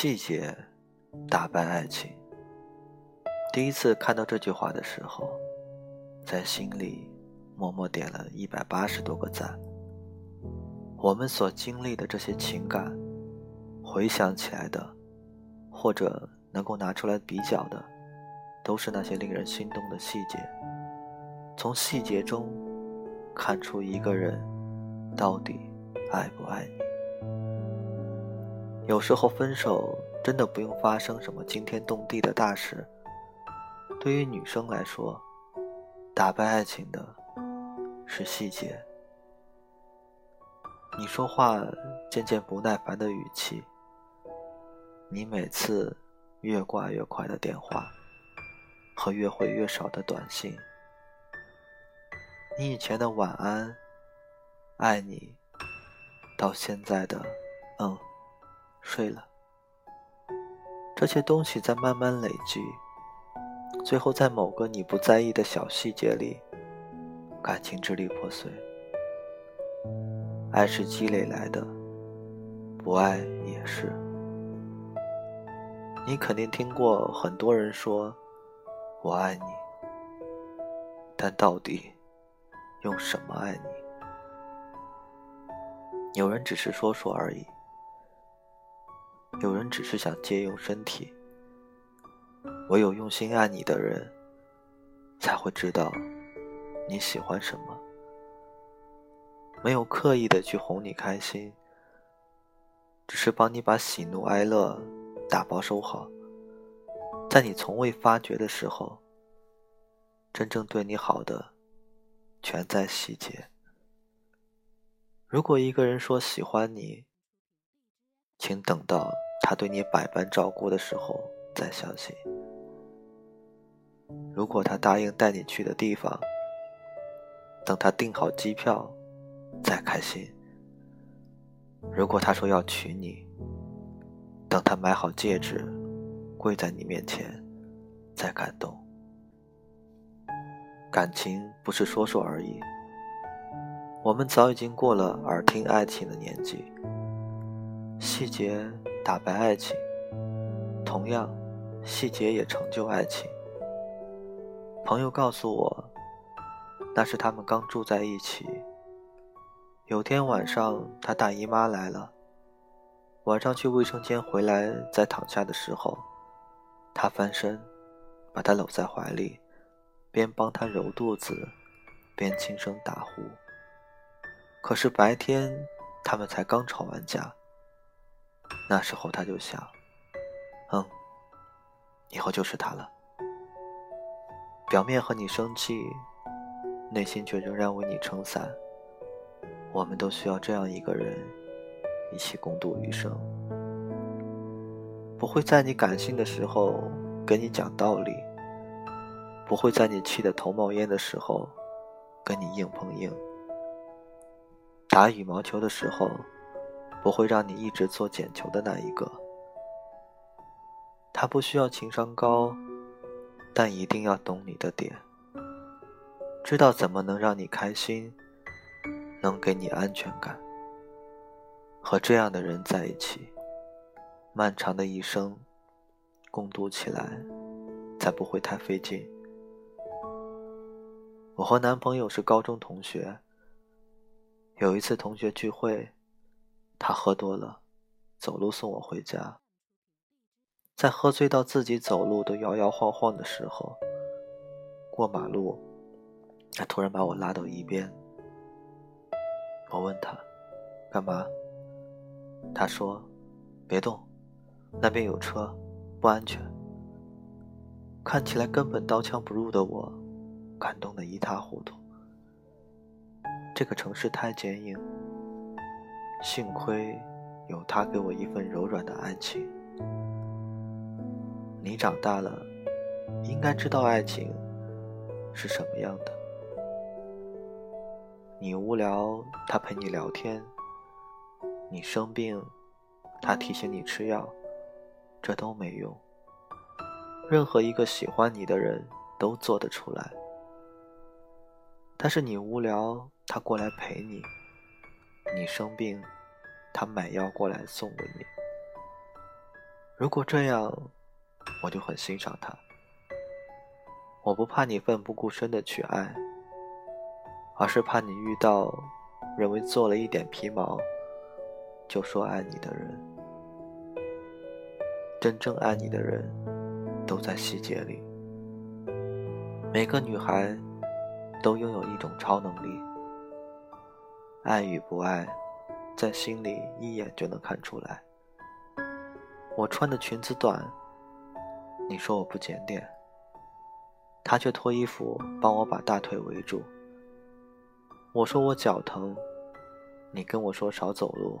细节打败爱情。第一次看到这句话的时候，在心里默默点了一百八十多个赞。我们所经历的这些情感，回想起来的，或者能够拿出来比较的，都是那些令人心动的细节。从细节中看出一个人到底爱不爱你。有时候分手真的不用发生什么惊天动地的大事。对于女生来说，打败爱情的是细节。你说话渐渐不耐烦的语气，你每次越挂越快的电话和越回越少的短信，你以前的晚安、爱你，到现在的嗯。睡了，这些东西在慢慢累积，最后在某个你不在意的小细节里，感情支离破碎。爱是积累来的，不爱也是。你肯定听过很多人说“我爱你”，但到底用什么爱你？有人只是说说而已。有人只是想借用身体，唯有用心爱你的人，才会知道你喜欢什么。没有刻意的去哄你开心，只是帮你把喜怒哀乐打包收好，在你从未发觉的时候，真正对你好的，全在细节。如果一个人说喜欢你，请等到。他对你百般照顾的时候，再相信；如果他答应带你去的地方，等他订好机票，再开心；如果他说要娶你，等他买好戒指，跪在你面前，再感动。感情不是说说而已，我们早已经过了耳听爱情的年纪，细节。打败爱情，同样，细节也成就爱情。朋友告诉我，那是他们刚住在一起。有天晚上，他大姨妈来了，晚上去卫生间回来，在躺下的时候，他翻身，把她搂在怀里，边帮她揉肚子，边轻声打呼。可是白天，他们才刚吵完架。那时候他就想，嗯，以后就是他了。表面和你生气，内心却仍然为你撑伞。我们都需要这样一个人，一起共度余生。不会在你感性的时候跟你讲道理，不会在你气得头冒烟的时候跟你硬碰硬。打羽毛球的时候。不会让你一直做捡球的那一个。他不需要情商高，但一定要懂你的点，知道怎么能让你开心，能给你安全感。和这样的人在一起，漫长的一生共度起来，才不会太费劲。我和男朋友是高中同学，有一次同学聚会。他喝多了，走路送我回家。在喝醉到自己走路都摇摇晃晃的时候，过马路，他突然把我拉到一边。我问他：“干嘛？”他说：“别动，那边有车，不安全。”看起来根本刀枪不入的我，感动得一塌糊涂。这个城市太坚硬。幸亏有他给我一份柔软的爱情。你长大了，应该知道爱情是什么样的。你无聊，他陪你聊天；你生病，他提醒你吃药。这都没用。任何一个喜欢你的人都做得出来。但是你无聊，他过来陪你。你生病，他买药过来送给你。如果这样，我就很欣赏他。我不怕你奋不顾身的去爱，而是怕你遇到认为做了一点皮毛就说爱你的人。真正爱你的人，都在细节里。每个女孩都拥有一种超能力，爱与不爱，在心里一眼就能看出来。我穿的裙子短，你说我不检点。他却脱衣服帮我把大腿围住。我说我脚疼，你跟我说少走路。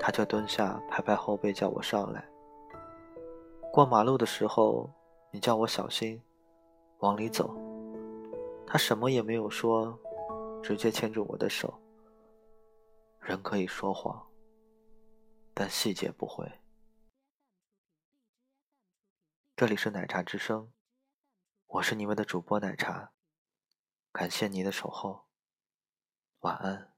他却蹲下拍拍后背叫我上来。过马路的时候，你叫我小心，往里走。他什么也没有说，直接牵住我的手。人可以说谎，但细节不会。这里是奶茶之声。我是你们的主播奶茶，感谢你的守候，晚安。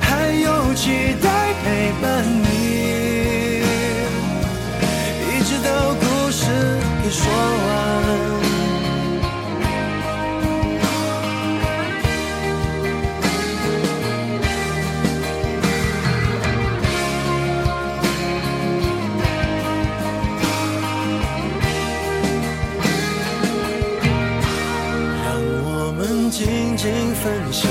还有期待陪伴你。一直到故事说完，让我们静静分享，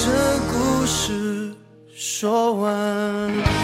这故事说完。